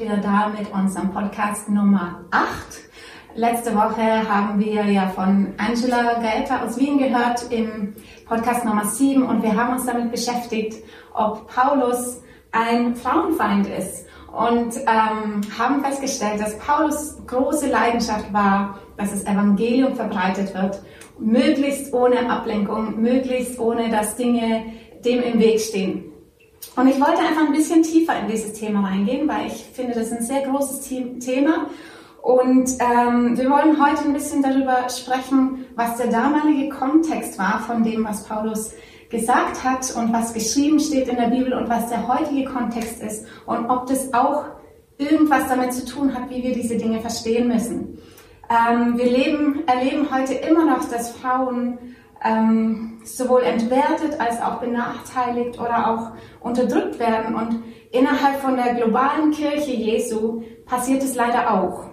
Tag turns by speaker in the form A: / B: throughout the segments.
A: wir da mit unserem Podcast Nummer 8. Letzte Woche haben wir ja von Angela Gaeta aus Wien gehört im Podcast Nummer 7 und wir haben uns damit beschäftigt, ob Paulus ein Frauenfeind ist und ähm, haben festgestellt, dass Paulus große Leidenschaft war, dass das Evangelium verbreitet wird, möglichst ohne Ablenkung, möglichst ohne dass Dinge dem im Weg stehen. Und ich wollte einfach ein bisschen tiefer in dieses Thema reingehen, weil ich finde, das ist ein sehr großes Thema. Und ähm, wir wollen heute ein bisschen darüber sprechen, was der damalige Kontext war von dem, was Paulus gesagt hat und was geschrieben steht in der Bibel und was der heutige Kontext ist und ob das auch irgendwas damit zu tun hat, wie wir diese Dinge verstehen müssen. Ähm, wir leben, erleben heute immer noch, dass Frauen ähm, sowohl entwertet als auch benachteiligt oder auch unterdrückt werden. Und innerhalb von der globalen Kirche Jesu passiert es leider auch.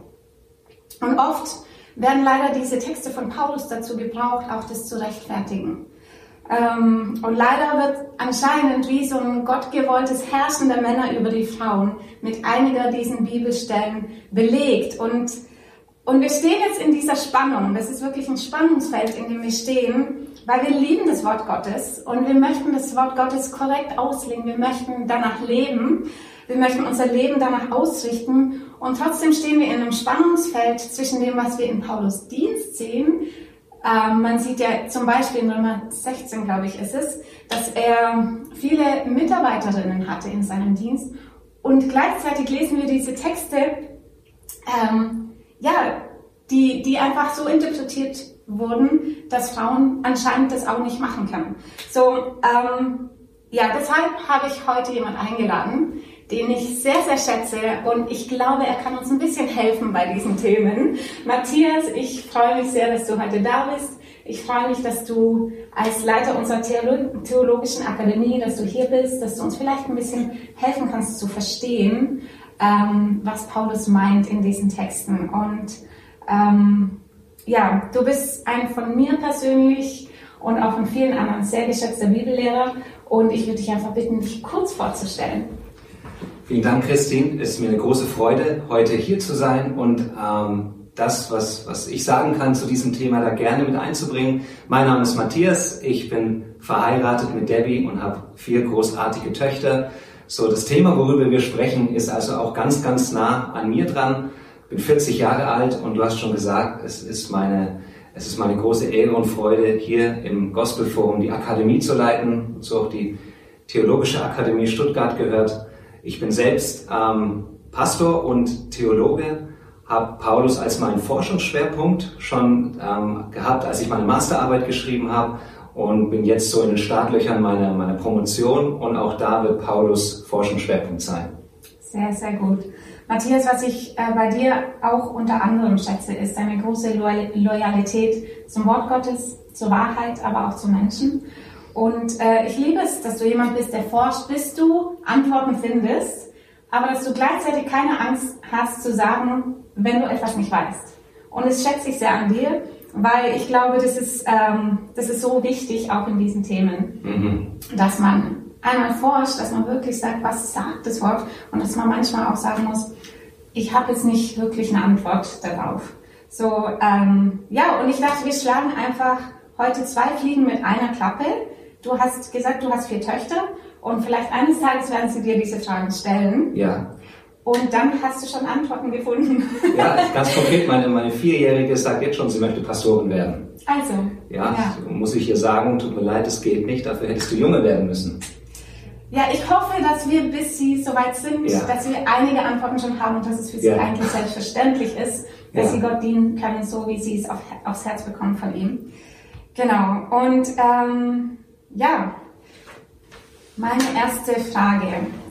A: Und oft werden leider diese Texte von Paulus dazu gebraucht, auch das zu rechtfertigen. Ähm, und leider wird anscheinend wie so ein gottgewolltes Herrschen der Männer über die Frauen mit einiger diesen Bibelstellen belegt. Und und wir stehen jetzt in dieser Spannung. Das ist wirklich ein Spannungsfeld, in dem wir stehen, weil wir lieben das Wort Gottes und wir möchten das Wort Gottes korrekt auslegen. Wir möchten danach leben. Wir möchten unser Leben danach ausrichten. Und trotzdem stehen wir in einem Spannungsfeld zwischen dem, was wir in Paulus Dienst sehen. Ähm, man sieht ja zum Beispiel in Römer 16, glaube ich, ist es, dass er viele Mitarbeiterinnen hatte in seinem Dienst. Und gleichzeitig lesen wir diese Texte, ähm, ja, die, die einfach so interpretiert wurden, dass Frauen anscheinend das auch nicht machen können. So, ähm, ja, deshalb habe ich heute jemanden eingeladen, den ich sehr, sehr schätze und ich glaube, er kann uns ein bisschen helfen bei diesen Themen. Matthias, ich freue mich sehr, dass du heute da bist. Ich freue mich, dass du als Leiter unserer Theologischen Akademie, dass du hier bist, dass du uns vielleicht ein bisschen helfen kannst zu verstehen, ähm, was Paulus meint in diesen Texten. Und ähm, ja, du bist ein von mir persönlich und auch von vielen anderen sehr geschätzter Bibellehrer und ich würde dich einfach bitten, dich kurz vorzustellen.
B: Vielen Dank, Christine. Es ist mir eine große Freude, heute hier zu sein und ähm, das, was, was ich sagen kann zu diesem Thema, da gerne mit einzubringen. Mein Name ist Matthias, ich bin verheiratet mit Debbie und habe vier großartige Töchter. So, das Thema, worüber wir sprechen, ist also auch ganz, ganz nah an mir dran. Bin 40 Jahre alt und du hast schon gesagt, es ist meine, es ist meine große Ehre und Freude, hier im Gospelforum die Akademie zu leiten, so auch die Theologische Akademie Stuttgart gehört. Ich bin selbst ähm, Pastor und Theologe, habe Paulus als meinen Forschungsschwerpunkt schon ähm, gehabt, als ich meine Masterarbeit geschrieben habe und bin jetzt so in den Startlöchern meiner, meiner Promotion und auch da wird Paulus Forschungsschwerpunkt sein.
A: Sehr, sehr gut. Matthias, was ich äh, bei dir auch unter anderem schätze, ist deine große Loyalität zum Wort Gottes, zur Wahrheit, aber auch zu Menschen. Und äh, ich liebe es, dass du jemand bist, der forscht, bis du Antworten findest, aber dass du gleichzeitig keine Angst hast zu sagen, wenn du etwas nicht weißt. Und es schätze ich sehr an dir weil ich glaube, das ist, ähm, das ist so wichtig, auch in diesen Themen, mhm. dass man einmal forscht, dass man wirklich sagt, was sagt das Wort und dass man manchmal auch sagen muss, ich habe jetzt nicht wirklich eine Antwort darauf. So, ähm, ja, und ich dachte, wir schlagen einfach heute zwei Fliegen mit einer Klappe. Du hast gesagt, du hast vier Töchter und vielleicht eines Tages werden sie dir diese Fragen stellen.
B: Ja.
A: Und dann hast du schon Antworten gefunden.
B: Ja, ganz konkret, meine, meine Vierjährige sagt jetzt schon, sie möchte Pastorin werden.
A: Also.
B: Ja, ja. muss ich ihr sagen, tut mir leid, es geht nicht, dafür hättest du Junge werden müssen.
A: Ja, ich hoffe, dass wir, bis Sie soweit sind, ja. dass wir einige Antworten schon haben und dass es für Sie ja. eigentlich selbstverständlich ist, dass. Sie Gott dienen können, so wie Sie es auf, aufs Herz bekommen von ihm. Genau. Und ähm, ja, meine erste Frage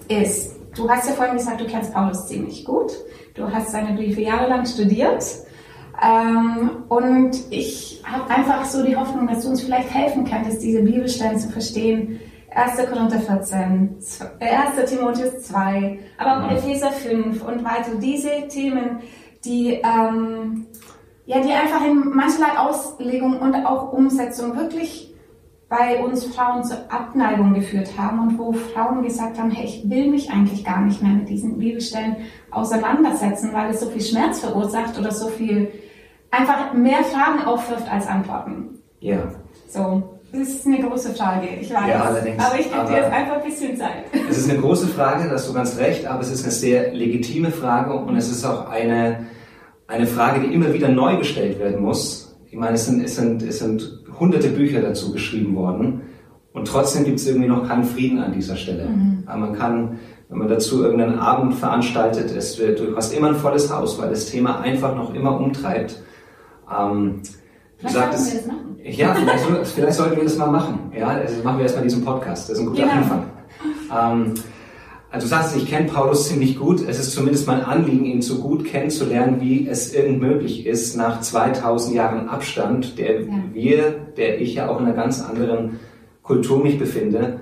A: ist, Du hast ja vorhin gesagt, du kennst Paulus ziemlich gut. Du hast seine Briefe jahrelang studiert. Ähm, und ich habe einfach so die Hoffnung, dass du uns vielleicht helfen könntest, diese Bibelstellen zu verstehen. 1. Korinther 14, 1. Timotheus 2, aber auch mhm. Epheser 5 und weiter. Diese Themen, die, ähm, ja, die einfach in mancherlei Auslegung und auch Umsetzung wirklich bei uns Frauen zur Abneigung geführt haben und wo Frauen gesagt haben, hey, ich will mich eigentlich gar nicht mehr mit diesen Bibelstellen auseinandersetzen, weil es so viel Schmerz verursacht oder so viel einfach mehr Fragen aufwirft als Antworten.
B: Ja.
A: So. Das ist eine große Frage, ich weiß.
B: Ja, allerdings.
A: Aber ich gebe dir jetzt einfach ein bisschen Zeit.
B: Es ist eine große Frage, da hast du ganz recht, aber es ist eine sehr legitime Frage und es ist auch eine, eine Frage, die immer wieder neu gestellt werden muss. Ich meine, es sind, es sind, es sind hunderte Bücher dazu geschrieben worden und trotzdem gibt es irgendwie noch keinen Frieden an dieser Stelle. Mhm. Aber man kann, wenn man dazu irgendeinen Abend veranstaltet, es wird, du hast immer ein volles Haus, weil das Thema einfach noch immer umtreibt.
A: Ähm, Vielleicht sagtest, wir das machen.
B: Ja, vielleicht, vielleicht, sollten wir das mal machen. Ja, also machen wir erstmal diesen Podcast. Das ist ein guter genau. Anfang. Ähm, also du sagst, ich kenne Paulus ziemlich gut. Es ist zumindest mein Anliegen, ihn so gut kennenzulernen, wie es irgend möglich ist, nach 2000 Jahren Abstand, der ja. wir, der ich ja auch in einer ganz anderen Kultur mich befinde.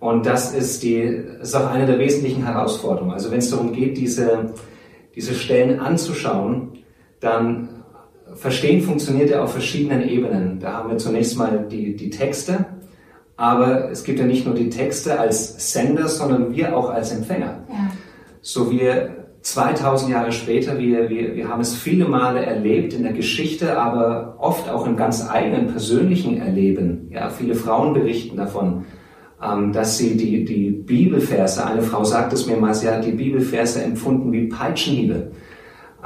B: Und das ist die, ist auch eine der wesentlichen Herausforderungen. Also wenn es darum geht, diese, diese Stellen anzuschauen, dann Verstehen funktioniert ja auf verschiedenen Ebenen. Da haben wir zunächst mal die, die Texte, aber es gibt ja nicht nur die Texte als Sender, sondern wir auch als Empfänger. Ja. So wir 2000 Jahre später, wir, wir, wir haben es viele Male erlebt in der Geschichte, aber oft auch im ganz eigenen persönlichen Erleben. Ja, viele Frauen berichten davon, ähm, dass sie die, die Bibelverse, eine Frau sagt es mir mal, sie hat die Bibelverse empfunden wie Peitschenhiebe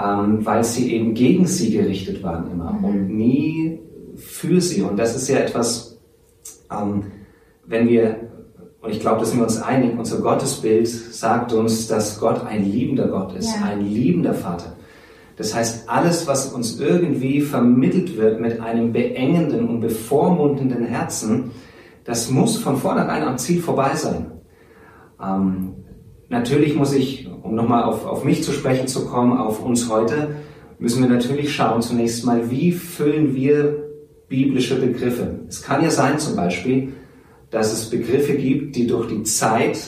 B: ähm, weil sie eben gegen sie gerichtet waren immer mhm. und nie für sie. Und das ist ja etwas, ähm, wenn wir, und ich glaube, da sind wir uns einig, unser Gottesbild sagt uns, dass Gott ein liebender Gott ist, ja. ein liebender Vater. Das heißt, alles, was uns irgendwie vermittelt wird mit einem beengenden und bevormundenden Herzen, das muss von vornherein am Ziel vorbei sein. Ähm, natürlich muss ich, um nochmal auf, auf mich zu sprechen zu kommen, auf uns heute, müssen wir natürlich schauen zunächst mal, wie füllen wir biblische Begriffe. Es kann ja sein zum Beispiel, dass es Begriffe gibt, die durch die Zeit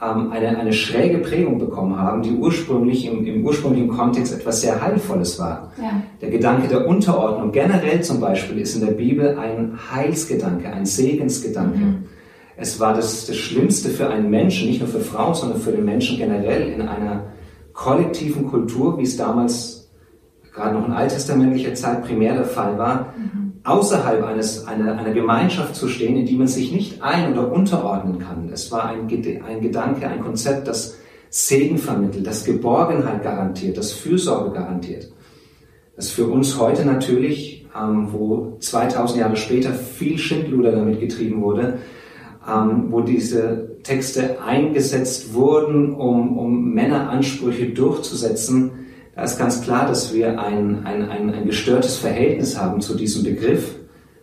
B: ähm, eine, eine schräge Prägung bekommen haben, die ursprünglich im, im ursprünglichen Kontext etwas sehr Heilvolles war. Ja. Der Gedanke der Unterordnung generell zum Beispiel ist in der Bibel ein Heilsgedanke, ein Segensgedanke. Mhm. Es war das, das Schlimmste für einen Menschen, nicht nur für Frauen, sondern für den Menschen generell in einer kollektiven Kultur, wie es damals gerade noch in alttestamentlicher Zeit primär der Fall war, mhm. Außerhalb eines, einer, einer Gemeinschaft zu stehen, in die man sich nicht ein- oder unterordnen kann. Es war ein, ein Gedanke, ein Konzept, das Segen vermittelt, das Geborgenheit garantiert, das Fürsorge garantiert. Das für uns heute natürlich, ähm, wo 2000 Jahre später viel Schindluder damit getrieben wurde, ähm, wo diese Texte eingesetzt wurden, um, um Männeransprüche durchzusetzen, da ist ganz klar, dass wir ein, ein, ein, ein gestörtes Verhältnis haben zu diesem Begriff,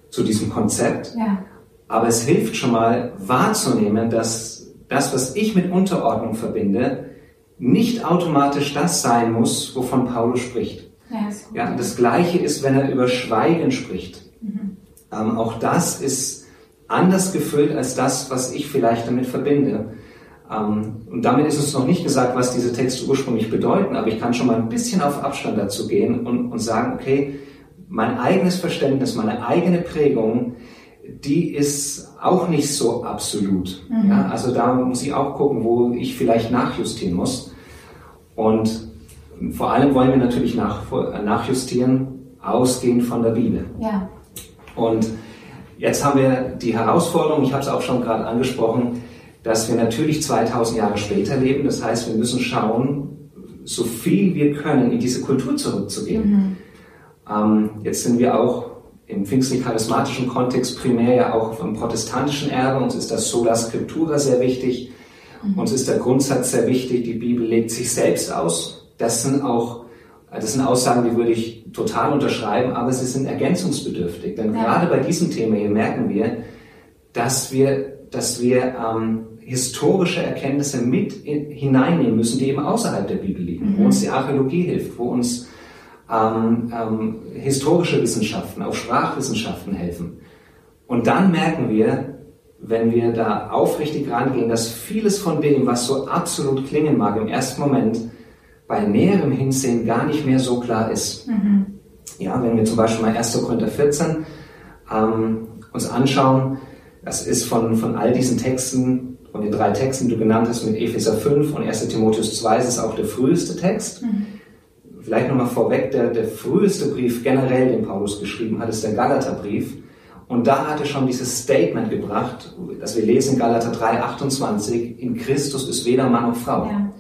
B: zu diesem Konzept. Ja. Aber es hilft schon mal wahrzunehmen, dass das, was ich mit Unterordnung verbinde, nicht automatisch das sein muss, wovon Paulus spricht. Ja, ja das Gleiche ist, wenn er über Schweigen spricht. Mhm. Ähm, auch das ist anders gefüllt als das, was ich vielleicht damit verbinde. Ähm, und damit ist uns noch nicht gesagt, was diese Texte ursprünglich bedeuten, aber ich kann schon mal ein bisschen auf Abstand dazu gehen und, und sagen, okay, mein eigenes Verständnis, meine eigene Prägung, die ist auch nicht so absolut. Mhm. Ja, also da muss ich auch gucken, wo ich vielleicht nachjustieren muss. Und vor allem wollen wir natürlich nach, nachjustieren, ausgehend von der Bibel. Ja. Und Jetzt haben wir die Herausforderung, ich habe es auch schon gerade angesprochen, dass wir natürlich 2000 Jahre später leben. Das heißt, wir müssen schauen, so viel wir können, in diese Kultur zurückzugehen. Mhm. Ähm, jetzt sind wir auch im pfingstlich-charismatischen Kontext primär ja auch vom protestantischen Erbe. Uns ist das Sola Scriptura sehr wichtig. Mhm. Uns ist der Grundsatz sehr wichtig, die Bibel legt sich selbst aus. Das sind auch das sind Aussagen, die würde ich total unterschreiben, aber sie sind ergänzungsbedürftig. Denn ja. gerade bei diesem Thema hier merken wir, dass wir, dass wir ähm, historische Erkenntnisse mit in, hineinnehmen müssen, die eben außerhalb der Bibel liegen, mhm. wo uns die Archäologie hilft, wo uns ähm, ähm, historische Wissenschaften, auch Sprachwissenschaften helfen. Und dann merken wir, wenn wir da aufrichtig rangehen, dass vieles von dem, was so absolut klingen mag im ersten Moment, bei näherem Hinsehen gar nicht mehr so klar ist. Mhm. Ja, wenn wir zum Beispiel mal 1. Korinther 14 ähm, uns anschauen, Das ist von, von all diesen Texten, von den drei Texten, die du genannt hast, mit Epheser 5 und 1 Timotheus 2, ist es auch der früheste Text. Mhm. Vielleicht nochmal vorweg, der, der früheste Brief generell, den Paulus geschrieben hat, ist der Galaterbrief. Und da hat er schon dieses Statement gebracht, das wir lesen in Galater 3, 28, in Christus ist weder Mann noch Frau. Ja,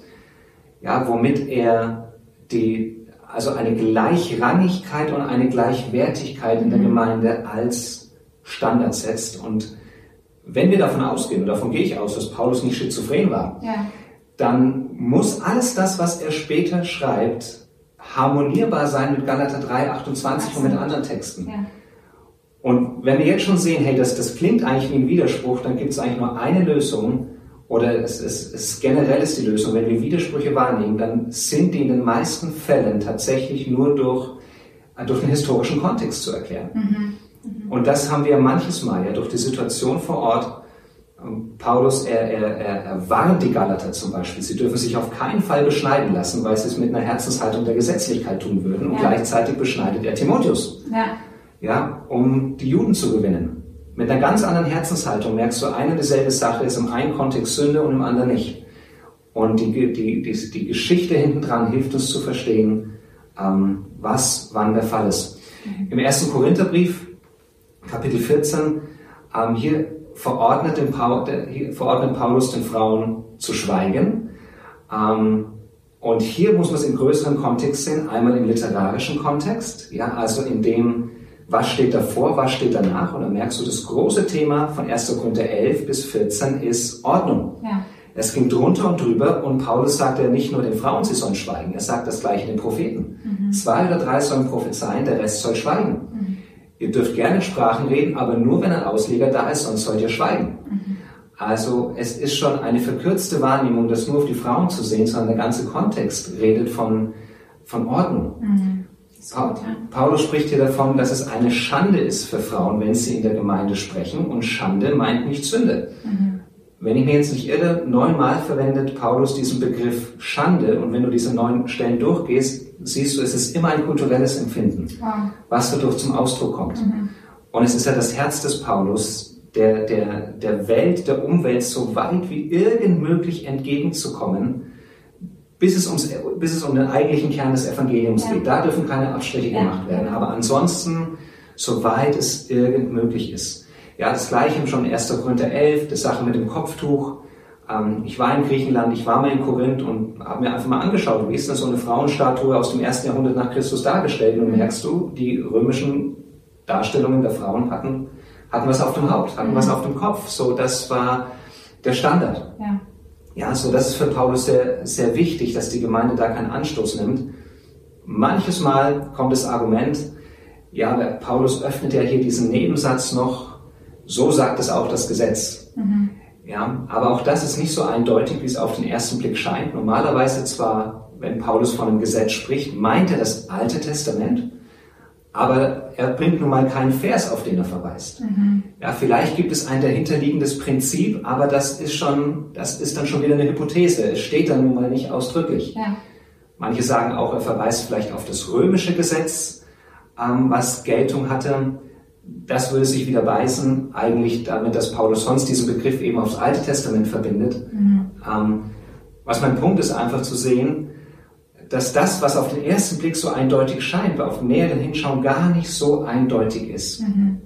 B: ja womit er die, also eine Gleichrangigkeit und eine Gleichwertigkeit in der mhm. Gemeinde als Standard setzt. Und wenn wir davon ausgehen, und davon gehe ich aus, dass Paulus nicht schizophren war, ja. dann muss alles das, was er später schreibt, harmonierbar sein mit Galater 3, 28 und mit anderen Texten. Ja. Und wenn wir jetzt schon sehen, hey, das, das klingt eigentlich wie ein Widerspruch, dann gibt es eigentlich nur eine Lösung, oder es, es, es generell ist die Lösung, wenn wir Widersprüche wahrnehmen, dann sind die in den meisten Fällen tatsächlich nur durch, äh, durch den historischen Kontext zu erklären. Mhm. Mhm. Und das haben wir manches Mal ja durch die Situation vor Ort Paulus, er, er, er, er warnt die Galater zum Beispiel, sie dürfen sich auf keinen Fall beschneiden lassen, weil sie es mit einer Herzenshaltung der Gesetzlichkeit tun würden. Und ja. gleichzeitig beschneidet er Timotheus, ja. Ja, um die Juden zu gewinnen. Mit einer ganz anderen Herzenshaltung merkst du, eine dieselbe Sache ist im einen Kontext Sünde und im anderen nicht. Und die, die, die, die Geschichte hinten dran hilft uns zu verstehen, ähm, was wann der Fall ist. Mhm. Im ersten Korintherbrief, Kapitel 14, ähm, hier verordnet, den Paul, verordnet Paulus den Frauen zu schweigen. Ähm, und hier muss man es im größeren Kontext sehen, einmal im literarischen Kontext, ja, also in dem, was steht davor, was steht danach. Und dann merkst du, das große Thema von 1. Korinther 11 bis 14 ist Ordnung. Ja. Es ging drunter und drüber und Paulus sagt ja nicht nur den Frauen, sie sollen schweigen, er sagt das gleiche den Propheten. Mhm. Zwei oder drei sollen prophezeien, der Rest soll schweigen. Mhm. Ihr dürft gerne Sprachen reden, aber nur wenn ein Ausleger da ist, sonst sollt ihr schweigen. Mhm. Also es ist schon eine verkürzte Wahrnehmung, das nur auf die Frauen zu sehen, sondern der ganze Kontext redet von, von Ordnung. Mhm. Pa Paulus spricht hier davon, dass es eine Schande ist für Frauen, wenn sie in der Gemeinde sprechen. Und Schande meint nicht Sünde. Mhm. Wenn ich mir jetzt nicht irre, neunmal verwendet Paulus diesen Begriff Schande. Und wenn du diese neun Stellen durchgehst, siehst du, es ist immer ein kulturelles Empfinden, wow. was dadurch zum Ausdruck kommt. Mhm. Und es ist ja das Herz des Paulus, der, der, der Welt, der Umwelt so weit wie irgend möglich entgegenzukommen, bis es, ums, bis es um den eigentlichen Kern des Evangeliums ja. geht. Da dürfen keine Abstriche ja. gemacht werden. Aber ansonsten, soweit es irgend möglich ist. Ja, das gleiche schon in 1. Korinther 11, das Sache mit dem Kopftuch. Ähm, ich war in Griechenland, ich war mal in Korinth und habe mir einfach mal angeschaut, wie ist denn so eine Frauenstatue aus dem ersten Jahrhundert nach Christus dargestellt? Und merkst du, die römischen Darstellungen der Frauen hatten, hatten was auf dem Haupt, hatten mhm. was auf dem Kopf. So, das war der Standard. Ja. Ja, so das ist für Paulus sehr, sehr wichtig, dass die Gemeinde da keinen Anstoß nimmt. Manches Mal kommt das Argument, ja, Paulus öffnet ja hier diesen Nebensatz noch, so sagt es auch das Gesetz. Mhm. Ja, aber auch das ist nicht so eindeutig, wie es auf den ersten Blick scheint. Normalerweise zwar, wenn Paulus von einem Gesetz spricht, meint er das Alte Testament, aber er bringt nun mal keinen Vers, auf den er verweist. Mhm. Ja, vielleicht gibt es ein dahinterliegendes Prinzip, aber das ist schon, das ist dann schon wieder eine Hypothese. Es steht dann nun mal nicht ausdrücklich. Ja. Manche sagen auch, er verweist vielleicht auf das römische Gesetz, ähm, was Geltung hatte das würde sich wieder beißen, eigentlich damit, dass Paulus sonst diesen Begriff eben aufs Alte Testament verbindet. Mhm. Ähm, was mein Punkt ist, einfach zu sehen, dass das, was auf den ersten Blick so eindeutig scheint, auf mehreren Hinschauen gar nicht so eindeutig ist. Mhm.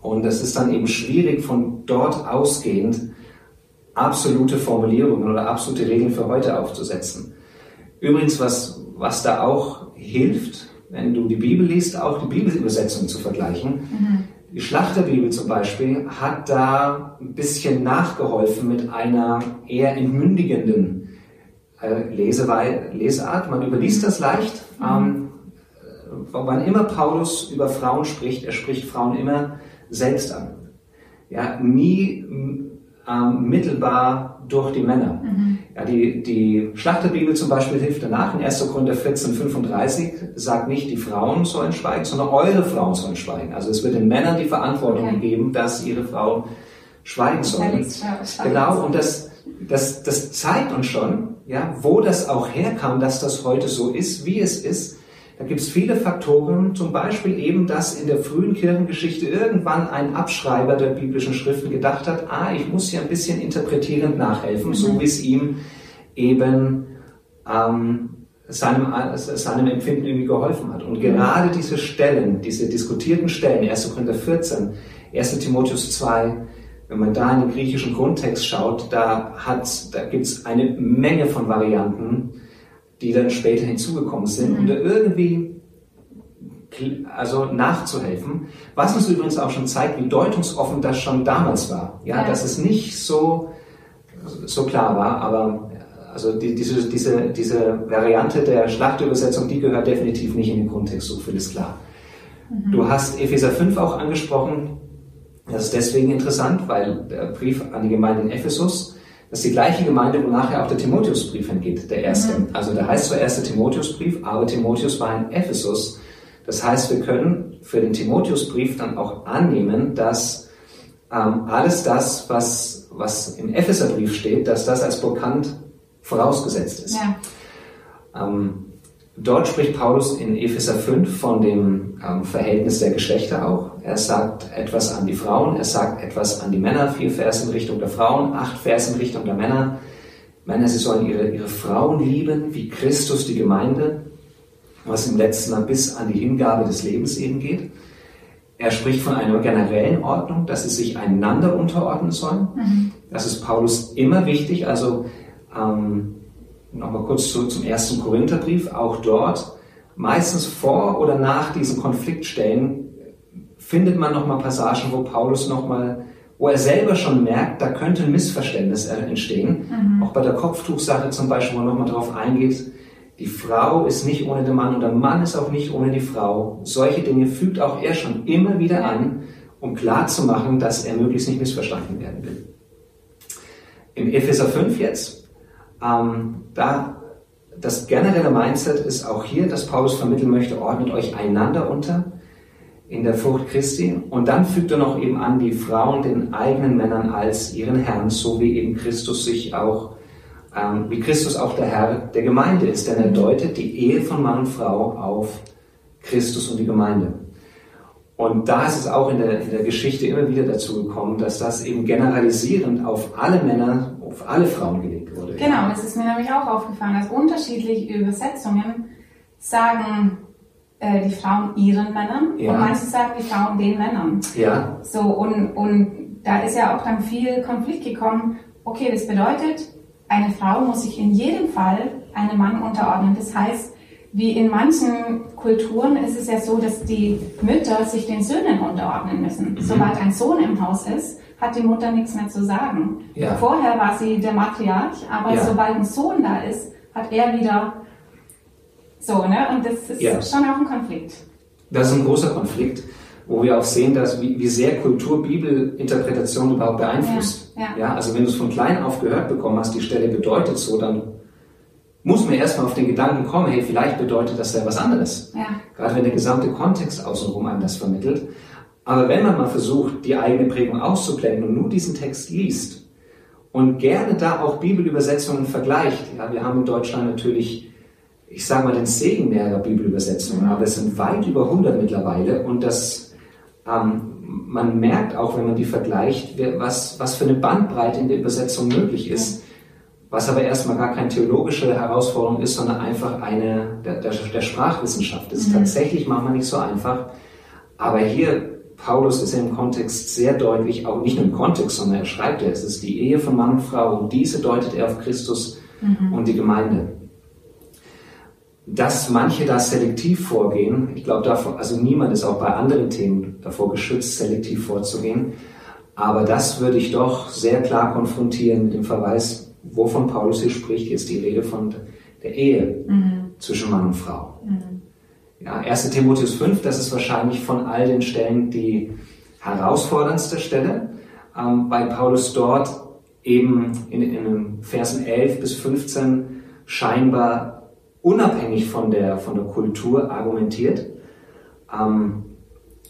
B: Und es ist dann eben schwierig, von dort ausgehend absolute Formulierungen oder absolute Regeln für heute aufzusetzen. Übrigens, was, was da auch hilft, wenn du die Bibel liest, auch die Bibelübersetzung zu vergleichen. Mhm. Die Schlachterbibel zum Beispiel hat da ein bisschen nachgeholfen mit einer eher entmündigenden äh, Leseart. Man überliest das leicht. Mhm. Ähm, wann immer Paulus über Frauen spricht, er spricht Frauen immer selbst an. Ja, nie ähm, mittelbar durch die Männer. Mhm. Ja, die, die Schlachterbibel zum Beispiel hilft danach. In 1. Korinther 14, 35 sagt nicht, die Frauen sollen schweigen, sondern eure Frauen sollen schweigen. Also es wird den Männern die Verantwortung okay. gegeben, dass ihre Frauen schweigen sollen. Genau, und das, das, das zeigt uns schon, ja, wo das auch herkam, dass das heute so ist, wie es ist. Da gibt es viele Faktoren, zum Beispiel eben, dass in der frühen Kirchengeschichte irgendwann ein Abschreiber der biblischen Schriften gedacht hat, ah, ich muss hier ein bisschen interpretierend nachhelfen, mhm. so wie es ihm eben ähm, seinem, seinem Empfinden irgendwie geholfen hat. Und gerade diese Stellen, diese diskutierten Stellen, 1. Korinther 14, 1. Timotheus 2, wenn man da in den griechischen Grundtext schaut, da, da gibt es eine Menge von Varianten, die dann später hinzugekommen sind, mhm. um da irgendwie also nachzuhelfen. Was uns übrigens auch schon zeigt, wie deutungsoffen das schon damals war. Ja, ja. dass es nicht so, so klar war, aber also die, diese, diese, diese Variante der Schlachtübersetzung, die gehört definitiv nicht in den Grundtext, so viel ist klar. Mhm. Du hast Epheser 5 auch angesprochen. Das ist deswegen interessant, weil der Brief an die Gemeinde in Ephesus, das ist die gleiche Gemeinde, wo nachher auch der Timotheusbrief hingeht, der erste. Mhm. Also der heißt zwar erste Timotheusbrief, aber Timotheus war in Ephesus. Das heißt, wir können für den Timotheusbrief dann auch annehmen, dass ähm, alles das, was, was im Epheserbrief steht, dass das als bekannt vorausgesetzt ist. Ja. Ähm, dort spricht Paulus in Epheser 5 von dem ähm, Verhältnis der Geschlechter auch. Er sagt etwas an die Frauen, er sagt etwas an die Männer, vier Vers in Richtung der Frauen, acht Vers in Richtung der Männer. Männer, sie sollen ihre, ihre Frauen lieben, wie Christus die Gemeinde, was im letzten Mal bis an die Hingabe des Lebens eben geht. Er spricht von einer generellen Ordnung, dass sie sich einander unterordnen sollen. Mhm. Das ist Paulus immer wichtig. Also ähm, Nochmal kurz zurück zum ersten Korintherbrief. Auch dort, meistens vor oder nach diesen Konfliktstellen, findet man nochmal Passagen, wo Paulus nochmal, wo er selber schon merkt, da könnte ein Missverständnis entstehen. Mhm. Auch bei der Kopftuchsache zum Beispiel, wo er nochmal darauf eingeht, die Frau ist nicht ohne den Mann und der Mann ist auch nicht ohne die Frau. Solche Dinge fügt auch er schon immer wieder an, um klarzumachen, dass er möglichst nicht missverstanden werden will. Im Epheser 5 jetzt, ähm, da das generelle Mindset ist auch hier, dass Paulus vermitteln möchte, ordnet euch einander unter in der Furcht Christi. Und dann fügt er noch eben an, die Frauen den eigenen Männern als ihren Herrn, so wie eben Christus sich auch, ähm, wie Christus auch der Herr der Gemeinde ist. Denn er deutet die Ehe von Mann und Frau auf Christus und die Gemeinde. Und da ist es auch in der, in der Geschichte immer wieder dazu gekommen, dass das eben generalisierend auf alle Männer, auf alle Frauen gelegt wurde.
A: Genau, das ist mir nämlich auch aufgefallen, dass unterschiedliche Übersetzungen sagen äh, die Frauen ihren Männern ja. und manche sagen die Frauen den Männern. Ja. So, und, und da ist ja auch dann viel Konflikt gekommen. Okay, das bedeutet, eine Frau muss sich in jedem Fall einem Mann unterordnen. Das heißt, wie in manchen Kulturen ist es ja so, dass die Mütter sich den Söhnen unterordnen müssen. Mhm. Sobald ein Sohn im Haus ist, hat die Mutter nichts mehr zu sagen. Ja. Vorher war sie der Matriarch, aber ja. sobald ein Sohn da ist, hat er wieder so, ne? Und das ist ja. schon auch ein Konflikt.
B: Das ist ein großer Konflikt, wo wir auch sehen, dass wie, wie sehr Kultur Bibelinterpretation überhaupt beeinflusst. Ja. ja. also wenn du es von klein auf gehört bekommen hast, die Stelle bedeutet so, dann muss man erstmal auf den Gedanken kommen, hey, vielleicht bedeutet das ja was anderes. Ja. Gerade wenn der gesamte Kontext außenrum das vermittelt. Aber wenn man mal versucht, die eigene Prägung auszublenden und nur diesen Text liest und gerne da auch Bibelübersetzungen vergleicht, ja, wir haben in Deutschland natürlich, ich sage mal, den Segen mehrerer Bibelübersetzungen, aber es sind weit über 100 mittlerweile und das, ähm, man merkt auch, wenn man die vergleicht, was, was für eine Bandbreite in der Übersetzung möglich ist was aber erstmal gar keine theologische Herausforderung ist, sondern einfach eine der, der, der Sprachwissenschaft. Das ist mhm. tatsächlich manchmal nicht so einfach. Aber hier, Paulus ist ja im Kontext sehr deutlich, auch nicht nur im Kontext, sondern er schreibt ja, es ist die Ehe von Mann und Frau und diese deutet er auf Christus mhm. und die Gemeinde. Dass manche da selektiv vorgehen, ich glaube also niemand ist auch bei anderen Themen davor geschützt, selektiv vorzugehen, aber das würde ich doch sehr klar konfrontieren mit dem Verweis wovon Paulus hier spricht, ist die Rede von der Ehe mhm. zwischen Mann und Frau. Mhm. Ja, 1. Timotheus 5, das ist wahrscheinlich von all den Stellen die herausforderndste Stelle, ähm, weil Paulus dort eben in, in den Versen 11 bis 15 scheinbar unabhängig von der, von der Kultur argumentiert. Ähm,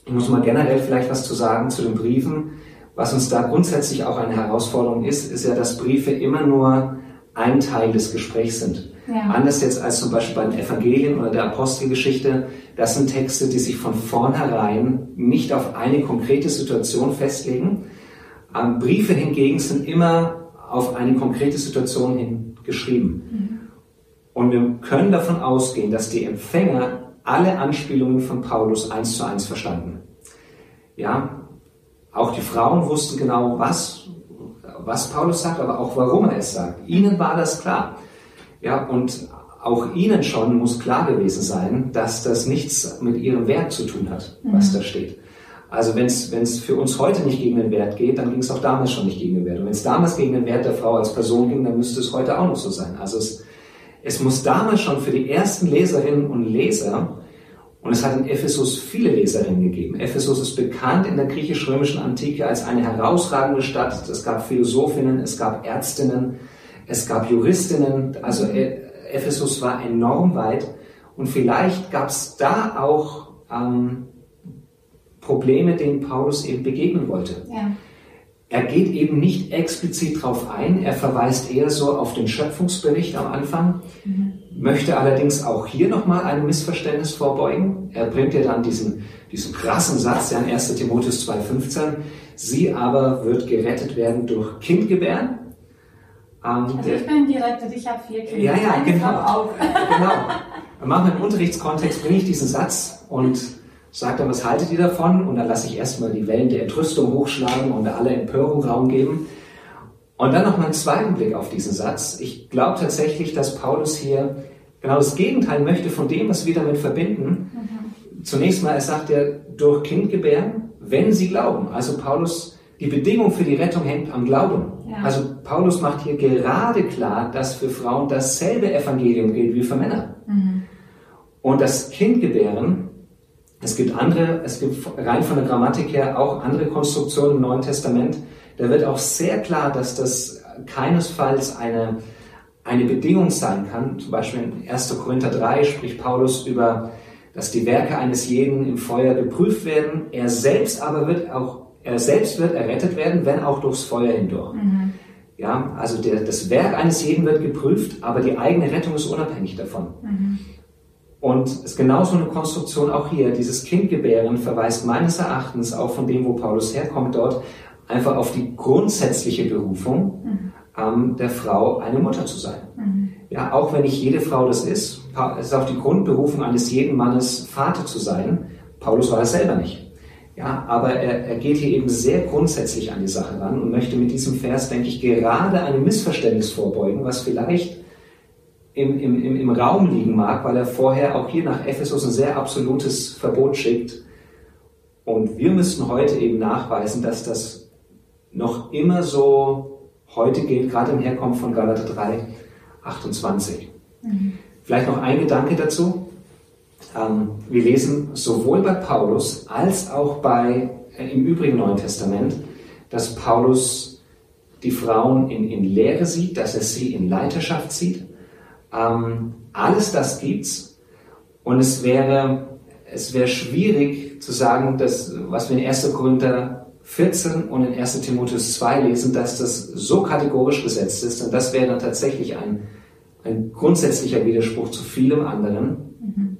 B: ich muss mal generell vielleicht was zu sagen zu den Briefen. Was uns da grundsätzlich auch eine Herausforderung ist, ist ja, dass Briefe immer nur ein Teil des Gesprächs sind. Ja. Anders jetzt als zum Beispiel bei den Evangelien oder der Apostelgeschichte. Das sind Texte, die sich von vornherein nicht auf eine konkrete Situation festlegen. Ähm, Briefe hingegen sind immer auf eine konkrete Situation hin geschrieben. Mhm. Und wir können davon ausgehen, dass die Empfänger alle Anspielungen von Paulus eins zu eins verstanden. Ja, auch die Frauen wussten genau, was, was Paulus sagt, aber auch warum er es sagt. Ihnen war das klar. Ja, und auch Ihnen schon muss klar gewesen sein, dass das nichts mit Ihrem Wert zu tun hat, was mhm. da steht. Also wenn es für uns heute nicht gegen den Wert geht, dann ging es auch damals schon nicht gegen den Wert. Und wenn es damals gegen den Wert der Frau als Person ging, dann müsste es heute auch noch so sein. Also es, es muss damals schon für die ersten Leserinnen und Leser, und es hat in Ephesus viele Leserinnen gegeben. Ephesus ist bekannt in der griechisch-römischen Antike als eine herausragende Stadt. Es gab Philosophinnen, es gab Ärztinnen, es gab Juristinnen. Also e, Ephesus war enorm weit. Und vielleicht gab es da auch ähm, Probleme, denen Paulus eben begegnen wollte. Ja. Er geht eben nicht explizit darauf ein, er verweist eher so auf den Schöpfungsbericht am Anfang, mhm. Möchte allerdings auch hier nochmal ein Missverständnis vorbeugen. Er bringt ja dann diesen, diesen krassen Satz, ja in 1 Timotheus 2,15, sie aber wird gerettet werden durch Kindgebären.
A: Ähm, also ich bin gerettet, ich habe vier Kinder.
B: Ja, ja, genau. Auch. genau. Manchmal im Unterrichtskontext bringe ich diesen Satz und sagt dann, was haltet ihr davon? Und dann lasse ich erstmal die Wellen der Entrüstung hochschlagen und alle Empörung Raum geben. Und dann noch mal einen zweiten Blick auf diesen Satz. Ich glaube tatsächlich, dass Paulus hier genau das Gegenteil möchte von dem, was wir damit verbinden. Mhm. Zunächst mal, er sagt ja, durch Kindgebären, wenn sie glauben. Also Paulus, die Bedingung für die Rettung hängt am Glauben. Ja. Also Paulus macht hier gerade klar, dass für Frauen dasselbe Evangelium gilt wie für Männer. Mhm. Und das Kindgebären es gibt andere, es gibt rein von der Grammatik her auch andere Konstruktionen im Neuen Testament. Da wird auch sehr klar, dass das keinesfalls eine, eine Bedingung sein kann. Zum Beispiel in 1. Korinther 3 spricht Paulus über, dass die Werke eines jeden im Feuer geprüft werden. Er selbst aber wird auch, er selbst wird errettet werden, wenn auch durchs Feuer hindurch. Mhm. Ja, also der, das Werk eines jeden wird geprüft, aber die eigene Rettung ist unabhängig davon. Mhm. Und es ist genauso eine Konstruktion auch hier. Dieses Kindgebären verweist meines Erachtens auch von dem, wo Paulus herkommt, dort einfach auf die grundsätzliche Berufung mhm. ähm, der Frau, eine Mutter zu sein. Mhm. Ja, auch wenn nicht jede Frau das ist, es ist auch die Grundberufung eines jeden Mannes, Vater zu sein. Paulus war das selber nicht. Ja, aber er, er geht hier eben sehr grundsätzlich an die Sache ran und möchte mit diesem Vers, denke ich, gerade einem Missverständnis vorbeugen, was vielleicht im, im, im Raum liegen mag, weil er vorher auch hier nach Ephesus ein sehr absolutes Verbot schickt. Und wir müssten heute eben nachweisen, dass das noch immer so heute gilt, gerade im Herkommen von Galater 3, 28. Mhm. Vielleicht noch ein Gedanke dazu. Ähm, wir lesen sowohl bei Paulus als auch bei, äh, im übrigen Neuen Testament, dass Paulus die Frauen in, in Lehre sieht, dass er sie in Leiterschaft sieht ähm, alles das gibt's. Und es wäre, es wäre schwierig zu sagen, dass, was wir in 1. Korinther 14 und in 1. Timotheus 2 lesen, dass das so kategorisch gesetzt ist. Und das wäre dann tatsächlich ein, ein grundsätzlicher Widerspruch zu vielem anderen. Mhm.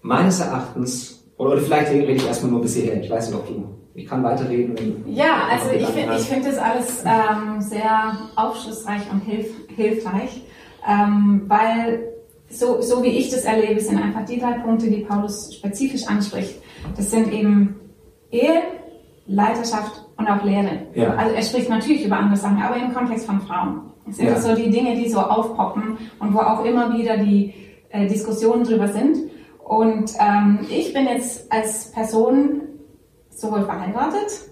B: Meines Erachtens, oder, oder vielleicht rede ich erstmal nur bis hierher. Ich weiß nicht, ob du ich kann weiterreden.
A: ja, also ich finde ich find das alles ähm, sehr aufschlussreich und hilf, hilfreich. Ähm, weil so, so wie ich das erlebe, sind einfach die drei Punkte, die Paulus spezifisch anspricht. Das sind eben Ehe, Leiterschaft und auch Lehre. Ja. Also er spricht natürlich über andere Sachen, aber im Kontext von Frauen. Das sind ja. so die Dinge, die so aufpoppen und wo auch immer wieder die äh, Diskussionen drüber sind. Und ähm, ich bin jetzt als Person sowohl verheiratet,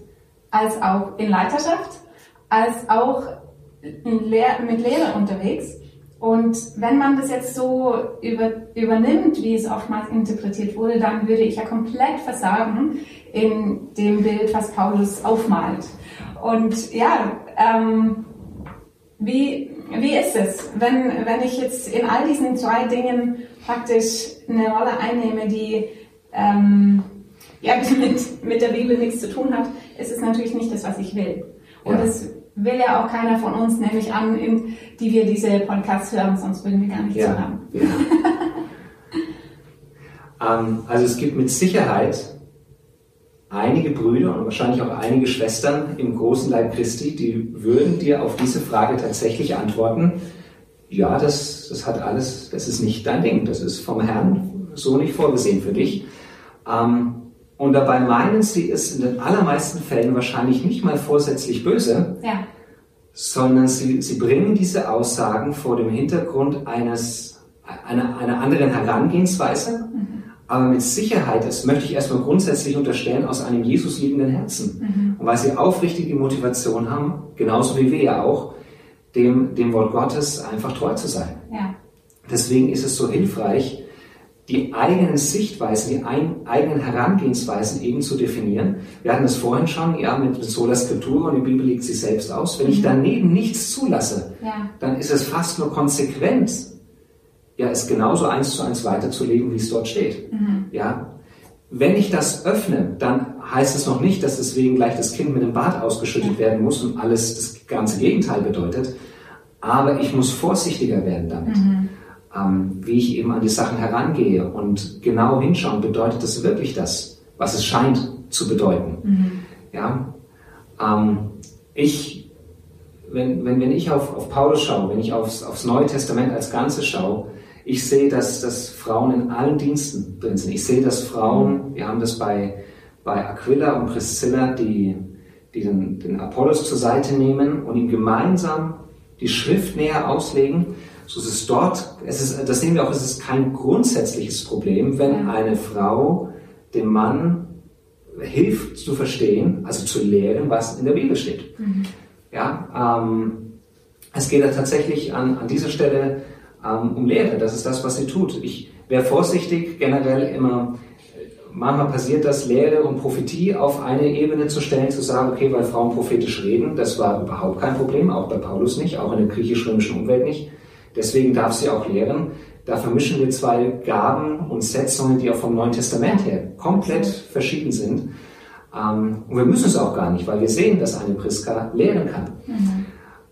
A: als auch in Leiterschaft, als auch Lehr mit Lehre unterwegs. Und wenn man das jetzt so über, übernimmt, wie es oftmals interpretiert wurde, dann würde ich ja komplett versagen in dem Bild, was Paulus aufmalt. Und ja, ähm, wie, wie ist es, wenn, wenn ich jetzt in all diesen zwei Dingen praktisch eine Rolle einnehme, die ähm, ja, mit, mit der Bibel nichts zu tun hat, ist es natürlich nicht das, was ich will. Und ja. es will ja auch keiner von uns, nehme ich an, die wir diese Podcasts hören, sonst würden wir gar nichts
B: Ja.
A: haben.
B: ja. ähm, also es gibt mit Sicherheit einige Brüder und wahrscheinlich auch einige Schwestern im großen Leib Christi, die würden dir auf diese Frage tatsächlich antworten, ja, das, das hat alles, das ist nicht dein Ding, das ist vom Herrn so nicht vorgesehen für dich. Ähm, und dabei meinen sie es in den allermeisten Fällen wahrscheinlich nicht mal vorsätzlich böse,
A: Ja,
B: sondern sie, sie bringen diese Aussagen vor dem Hintergrund eines, einer, einer anderen Herangehensweise, aber mit Sicherheit, das möchte ich erstmal grundsätzlich unterstellen, aus einem Jesus liebenden Herzen. Und weil sie aufrichtige Motivation haben, genauso wie wir ja auch, dem, dem Wort Gottes einfach treu zu sein.
A: ja,
B: Deswegen ist es so hilfreich, die eigenen Sichtweisen, die ein, eigenen Herangehensweisen eben zu definieren. Wir hatten das vorhin schon, ja, mit Sola Scriptura und die Bibel legt sie selbst aus. Wenn ich daneben nichts zulasse,
A: ja,
B: dann ist es fast nur konsequent, ja, es genauso eins zu eins weiterzulegen, wie es dort steht. Ja. Wenn ich das öffne, dann heißt es noch nicht, dass deswegen gleich das Kind mit dem Bad ausgeschüttet werden muss und alles das ganze Gegenteil bedeutet. Aber ich muss vorsichtiger werden damit, ähm, wie ich eben an die Sachen herangehe und genau hinschauen, bedeutet das wirklich das, was es scheint zu bedeuten. Ja. Ähm, ich wenn, wenn, wenn ich auf, auf Paulus schaue, wenn ich aufs, aufs Neue Testament als Ganzes schaue, ich sehe, dass, dass Frauen in allen Diensten drin sind. Ich sehe, dass Frauen, wir haben das bei, bei Aquila und Priscilla, die, die den, den Apollos zur Seite nehmen und ihm gemeinsam die Schrift näher auslegen. So ist es dort, es ist, das sehen wir auch, es ist kein grundsätzliches Problem, wenn eine Frau dem Mann hilft zu verstehen, also zu lehren, was in der Bibel steht. Ja, ähm, es geht da tatsächlich an, an dieser Stelle ähm, um Lehre. Das ist das, was sie tut. Ich wäre vorsichtig, generell immer, manchmal passiert das, Lehre und Prophetie auf eine Ebene zu stellen, zu sagen, okay, weil Frauen prophetisch reden, das war überhaupt kein Problem, auch bei Paulus nicht, auch in der griechisch-römischen Umwelt nicht. Deswegen darf sie auch lehren. Da vermischen wir zwei Gaben und Setzungen, die auch vom Neuen Testament her komplett verschieden sind. Ähm, und wir müssen es auch gar nicht, weil wir sehen, dass eine Priska lehren kann.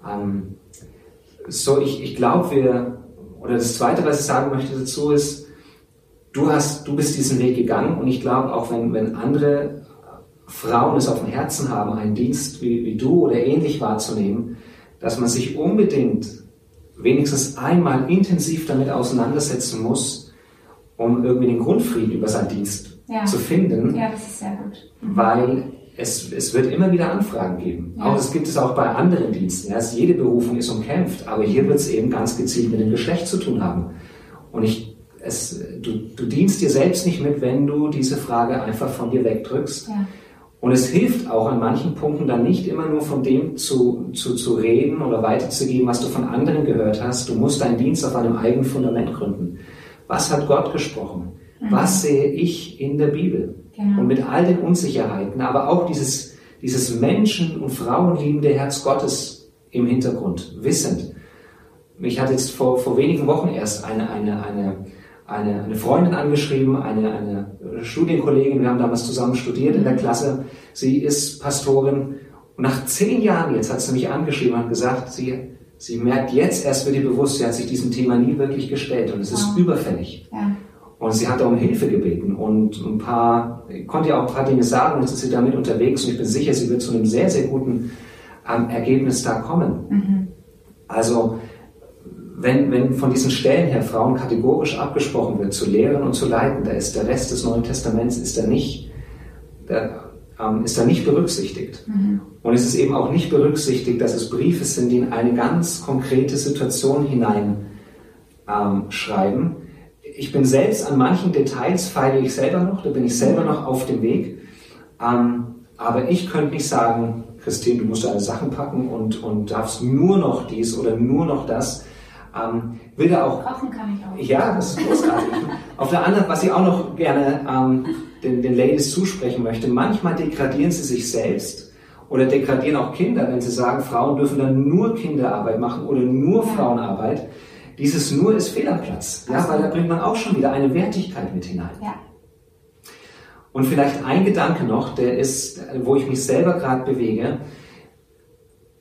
B: Ähm, so, ich, ich glaube, wir, oder das Zweite, was ich sagen möchte dazu ist, du hast, du bist diesen Weg gegangen und ich glaube auch, wenn, wenn andere Frauen es auf dem Herzen haben, einen Dienst wie, wie du oder ähnlich wahrzunehmen, dass man sich unbedingt wenigstens einmal intensiv damit auseinandersetzen muss, um irgendwie den Grundfrieden über seinen Dienst
A: Ja.
B: zu finden
A: ja, das ist sehr gut.
B: weil es, es wird immer wieder Anfragen geben.
A: Ja.
B: Auch das gibt es auch bei anderen Diensten. Also jede Berufung ist umkämpft, aber hier wird es eben ganz gezielt mit dem Geschlecht zu tun haben. Und ich, es, du, du dienst dir selbst nicht mit, wenn du diese Frage einfach von dir wegdrückst.
A: Ja.
B: Und es hilft auch an manchen Punkten dann nicht immer nur von dem zu, zu, zu reden oder weiterzugeben, was du von anderen gehört hast. Du musst deinen Dienst auf einem eigenen Fundament gründen. Was hat Gott gesprochen? Was sehe ich in der Bibel?
A: Genau.
B: Und mit all den Unsicherheiten, aber auch dieses, dieses Menschen- und Frauenliebende Herz Gottes im Hintergrund, wissend. Mich hat jetzt vor, vor wenigen Wochen erst eine, eine, eine, eine, eine Freundin angeschrieben, eine, eine Studienkollegin, wir haben damals zusammen studiert in der Klasse. Sie ist Pastorin und nach zehn Jahren jetzt hat sie mich angeschrieben und gesagt, sie, sie merkt jetzt erst wird ihr bewusst, sie hat sich diesem Thema nie wirklich gestellt und es ist überfällig.
A: Ja.
B: Und sie hat um Hilfe gebeten und ein paar, ich konnte ja auch ein paar Dinge sagen, jetzt ist sie damit unterwegs und ich bin sicher, sie wird zu einem sehr, sehr guten ähm, Ergebnis da kommen. Also, wenn, wenn von diesen Stellen her Frauen kategorisch abgesprochen wird, zu lehren und zu leiten, da ist der Rest des Neuen Testaments ist da nicht, da, ähm, ist da nicht berücksichtigt. Und es ist eben auch nicht berücksichtigt, dass es Briefe sind, die in eine ganz konkrete Situation hinein ähm, schreiben. Ich bin selbst an manchen Details feile ich selber noch, da bin ich selber noch auf dem Weg. Ähm, aber ich könnte nicht sagen, Christine, du musst deine Sachen packen und, und darfst nur noch dies oder nur noch das. Ähm, will da auch
A: Kochen kann ich auch.
B: ja, das ist großartig. Auf der anderen, was ich auch noch gerne ähm, den, den Ladies zusprechen möchte, manchmal degradieren sie sich selbst oder degradieren auch Kinder, wenn sie sagen, Frauen dürfen dann nur Kinderarbeit machen oder nur. Frauenarbeit. Dieses nur ist fehl am Platz, ja, weil da bringt man auch schon wieder eine Wertigkeit mit hinein.
A: Ja.
B: Und vielleicht ein Gedanke noch, der ist, wo ich mich selber gerade bewege.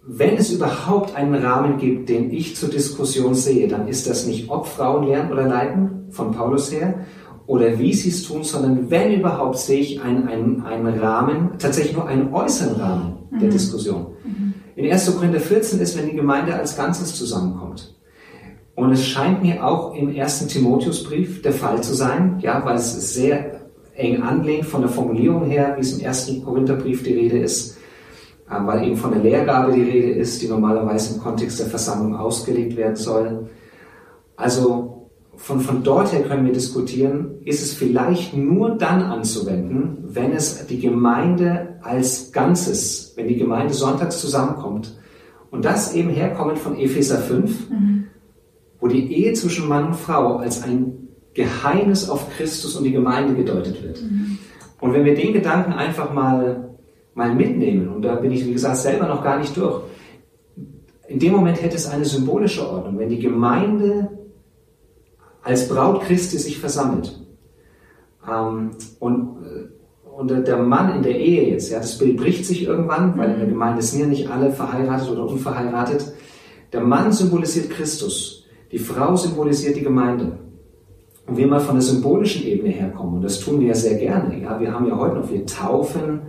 B: Wenn es überhaupt einen Rahmen gibt, den ich zur Diskussion sehe, dann ist das nicht, ob Frauen lernen oder leiten, von Paulus her, oder wie sie es tun, sondern wenn überhaupt sehe ich einen, einen, einen Rahmen, tatsächlich nur einen äußeren Rahmen der mhm. Diskussion. Mhm. In 1. Korinther 14 ist, wenn die Gemeinde als Ganzes zusammenkommt. Und es scheint mir auch im 1. Timotheusbrief der Fall zu sein, ja, weil es sehr eng anlehnt von der Formulierung her, wie es im 1. Korintherbrief die Rede ist, weil eben von der Lehrgabe die Rede ist, die normalerweise im Kontext der Versammlung ausgelegt werden soll. Also von, von dort her können wir diskutieren, ist es vielleicht nur dann anzuwenden, wenn es die Gemeinde als Ganzes, wenn die Gemeinde sonntags zusammenkommt. Und das eben herkommend von Epheser 5, mhm. wo die Ehe zwischen Mann und Frau als ein Geheimnis auf Christus und die Gemeinde gedeutet wird. Mhm. Und wenn wir den Gedanken einfach mal mal mitnehmen. Und da bin ich, wie gesagt, selber noch gar nicht durch. In dem Moment hätte es eine symbolische Ordnung, wenn die Gemeinde als Braut Christi sich versammelt. Ähm, und, äh, und der Mann in der Ehe jetzt, ja, das Bild bricht sich irgendwann, weil in der mhm. Gemeinde sind ja nicht alle verheiratet oder unverheiratet. Der Mann symbolisiert Christus, die Frau symbolisiert die Gemeinde. Und wir mal von der symbolischen Ebene herkommen, und das tun wir ja sehr gerne, ja, wir haben ja heute noch, wir taufen,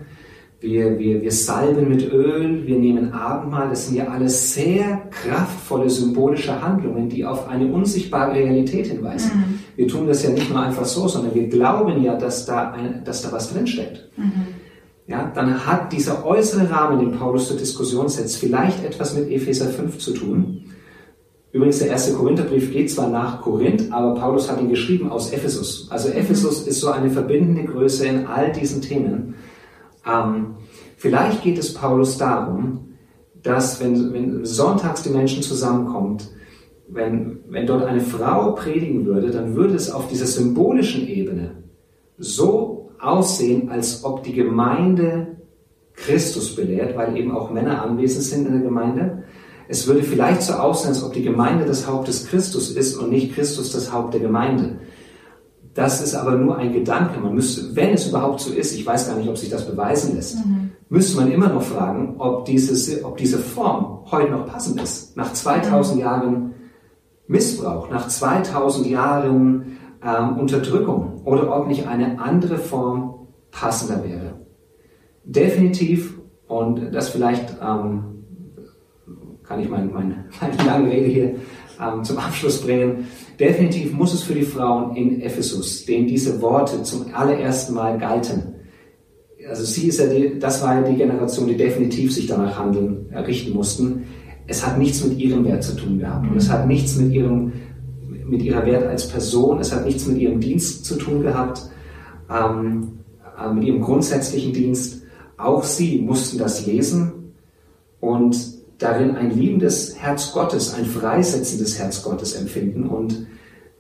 B: wir, wir, wir salben mit Öl, wir nehmen Abendmahl. Das sind ja alles sehr kraftvolle symbolische Handlungen, die auf eine unsichtbare Realität hinweisen. Mhm. Wir tun das ja nicht nur einfach so, sondern wir glauben ja, dass da, ein, dass da was drinsteckt. Mhm. Ja, dann hat dieser äußere Rahmen, den Paulus zur Diskussion setzt, vielleicht etwas mit Epheser 5 zu tun. Übrigens, der erste Korintherbrief geht zwar nach Korinth, aber Paulus hat ihn geschrieben aus Ephesus. Also Ephesus ist so eine verbindende Größe in all diesen Themen. Ähm, vielleicht geht es Paulus darum, dass wenn, wenn sonntags die Menschen zusammenkommt, wenn, wenn dort eine Frau predigen würde, dann würde es auf dieser symbolischen Ebene so aussehen, als ob die Gemeinde Christus belehrt, weil eben auch Männer anwesend sind in der Gemeinde. Es würde vielleicht so aussehen, als ob die Gemeinde das Haupt des Christus ist und nicht Christus das Haupt der Gemeinde. Das ist aber nur ein Gedanke. Man müsste, wenn es überhaupt so ist, ich weiß gar nicht, ob sich das beweisen lässt, mhm. müsste man immer noch fragen, ob, dieses, ob diese Form heute noch passend ist. Nach 2000 mhm. Jahren Missbrauch, nach 2000 Jahren ähm, Unterdrückung oder ob nicht eine andere Form passender wäre. Definitiv, und das vielleicht ähm, kann ich meine, meine, meine lange Rede hier ähm, zum Abschluss bringen. Definitiv muss es für die Frauen in Ephesus, denen diese Worte zum allerersten Mal galten, also sie ist ja die, das war ja die Generation, die definitiv sich danach handeln, errichten mussten. Es hat nichts mit ihrem Wert zu tun gehabt und es hat nichts mit ihrem, mit ihrer Wert als Person, es hat nichts mit ihrem Dienst zu tun gehabt, ähm, äh, mit ihrem grundsätzlichen Dienst. Auch sie mussten das lesen und darin ein liebendes Herz Gottes, ein freisetzendes Herz Gottes empfinden. Und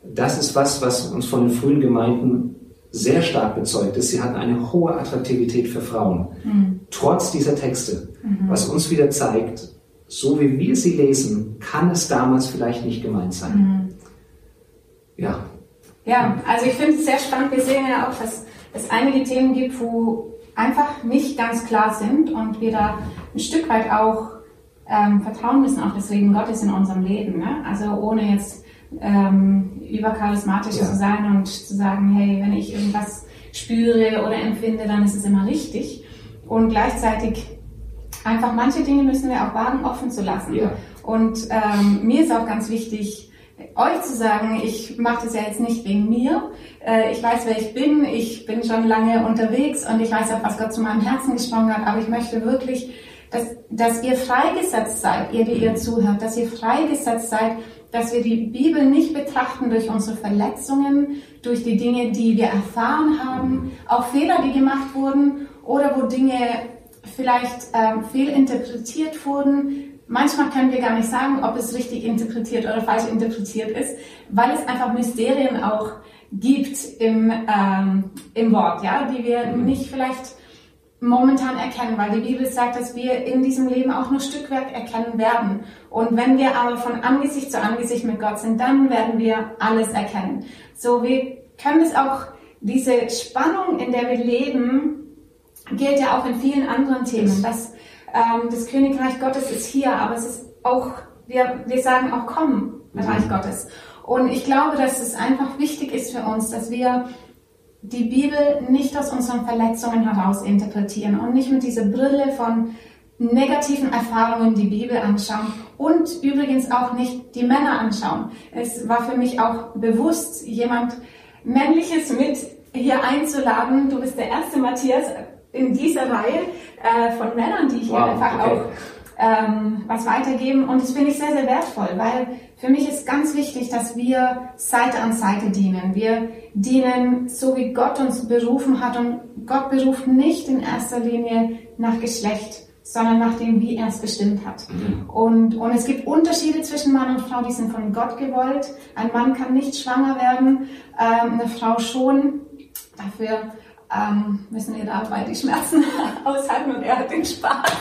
B: das ist was, was uns von den frühen Gemeinden sehr stark bezeugt ist. Sie hatten eine hohe Attraktivität für Frauen, mhm. trotz dieser Texte, mhm. was uns wieder zeigt, so wie wir sie lesen, kann es damals vielleicht nicht gemeint sein. Mhm.
A: Ja. Ja, also ich finde es sehr spannend. Wir sehen ja auch, dass es einige Themen gibt, wo einfach nicht ganz klar sind und wir da ein Stück weit auch ähm, vertrauen müssen auf das Leben Gottes in unserem Leben. Ne? Also ohne jetzt ähm, übercharismatisch ja. zu sein und zu sagen, hey, wenn ich irgendwas spüre oder empfinde, dann ist es immer richtig. Und gleichzeitig einfach manche Dinge müssen wir auch wagen, offen zu lassen. Ja. Und ähm, mir ist auch ganz wichtig, euch zu sagen, ich mache das ja jetzt nicht wegen mir. Äh, ich weiß, wer ich bin. Ich bin schon lange unterwegs und ich weiß auch, was Gott zu meinem Herzen gesprochen hat. Aber ich möchte wirklich dass, dass ihr freigesetzt seid, ihr, die ihr zuhört, dass ihr freigesetzt seid, dass wir die Bibel nicht betrachten durch unsere Verletzungen, durch die Dinge, die wir erfahren haben, auch Fehler, die gemacht wurden oder wo Dinge vielleicht ähm, fehlinterpretiert wurden. Manchmal können wir gar nicht sagen, ob es richtig interpretiert oder falsch interpretiert ist, weil es einfach Mysterien auch gibt im, ähm, im Wort, ja, die wir nicht vielleicht momentan erkennen, weil die Bibel sagt, dass wir in diesem Leben auch nur Stückwerk erkennen werden. Und wenn wir aber von Angesicht zu Angesicht mit Gott sind, dann werden wir alles erkennen. So, wir können es auch, diese Spannung, in der wir leben, gilt ja auch in vielen anderen Themen, dass ähm, das Königreich Gottes ist hier, aber es ist auch, wir, wir sagen auch, komm, Reich Gottes. Und ich glaube, dass es einfach wichtig ist für uns, dass wir die Bibel nicht aus unseren Verletzungen heraus interpretieren und nicht mit dieser Brille von negativen Erfahrungen die Bibel anschauen und übrigens auch nicht die Männer anschauen. Es war für mich auch bewusst, jemand Männliches mit hier einzuladen. Du bist der erste Matthias in dieser Reihe äh, von Männern, die hier wow, einfach okay. auch ähm, was weitergeben. Und das finde ich sehr, sehr wertvoll, weil für mich ist ganz wichtig, dass wir Seite an Seite dienen. Wir dienen so, wie Gott uns berufen hat. Und Gott beruft nicht in erster Linie nach Geschlecht, sondern nach dem, wie er es bestimmt hat. Mhm. Und, und es gibt Unterschiede zwischen Mann und Frau, die sind von Gott gewollt. Ein Mann kann nicht schwanger werden, ähm, eine Frau schon. Dafür ähm, müssen wir dabei die Schmerzen aushalten und er hat den Spaß.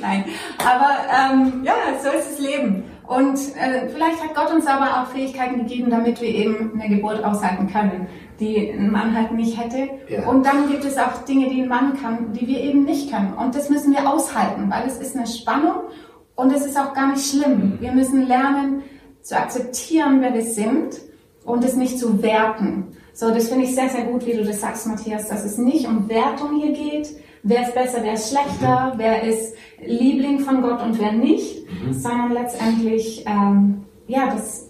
A: Nein, aber ähm, ja, so ist das Leben. Und äh, vielleicht hat Gott uns aber auch Fähigkeiten gegeben, damit wir eben eine Geburt aushalten können, die ein Mann halt nicht hätte. Ja. Und dann gibt es auch Dinge, die ein Mann kann, die wir eben nicht können. Und das müssen wir aushalten, weil es ist eine Spannung und es ist auch gar nicht schlimm. Wir müssen lernen zu akzeptieren, wer wir sind und es nicht zu werten. So, das finde ich sehr, sehr gut, wie du das sagst, Matthias, dass es nicht um Wertung hier geht. Wer ist besser, wer ist schlechter, mhm. wer ist Liebling von Gott und wer nicht, mhm. sondern letztendlich, ähm, ja, das,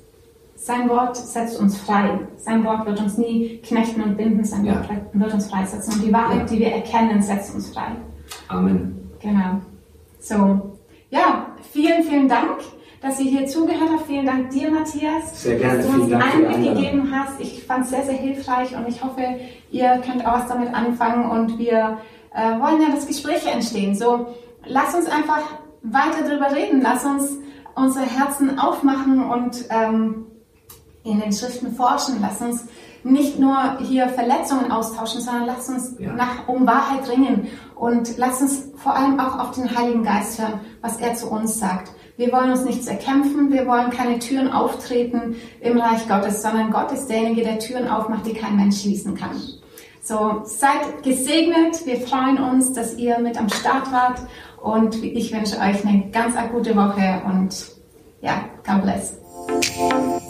A: sein Wort setzt uns frei. Sein Wort wird uns nie knechten und binden, sein ja. Wort wird uns freisetzen. Und die Wahrheit, ja. die wir erkennen, setzt uns frei.
B: Amen.
A: Genau. So, ja, vielen, vielen Dank dass ihr hier zugehört habt. Vielen Dank dir, Matthias,
B: sehr gerne.
A: dass du uns Einblick gegeben hast. Ich fand es sehr, sehr hilfreich und ich hoffe, ihr könnt auch was damit anfangen und wir äh, wollen ja, dass Gespräche entstehen. So, lass uns einfach weiter darüber reden. Lass uns unsere Herzen aufmachen und ähm, in den Schriften forschen. Lass uns nicht nur hier Verletzungen austauschen, sondern lass uns ja. nach, um Wahrheit ringen und lass uns vor allem auch auf den Heiligen Geist hören, was er zu uns sagt. Wir wollen uns nichts erkämpfen, wir wollen keine Türen auftreten im Reich Gottes, sondern Gott ist derjenige, der Türen aufmacht, die kein Mensch schließen kann. So, seid gesegnet. Wir freuen uns, dass ihr mit am Start wart und ich wünsche euch eine ganz gute Woche und ja, God bless.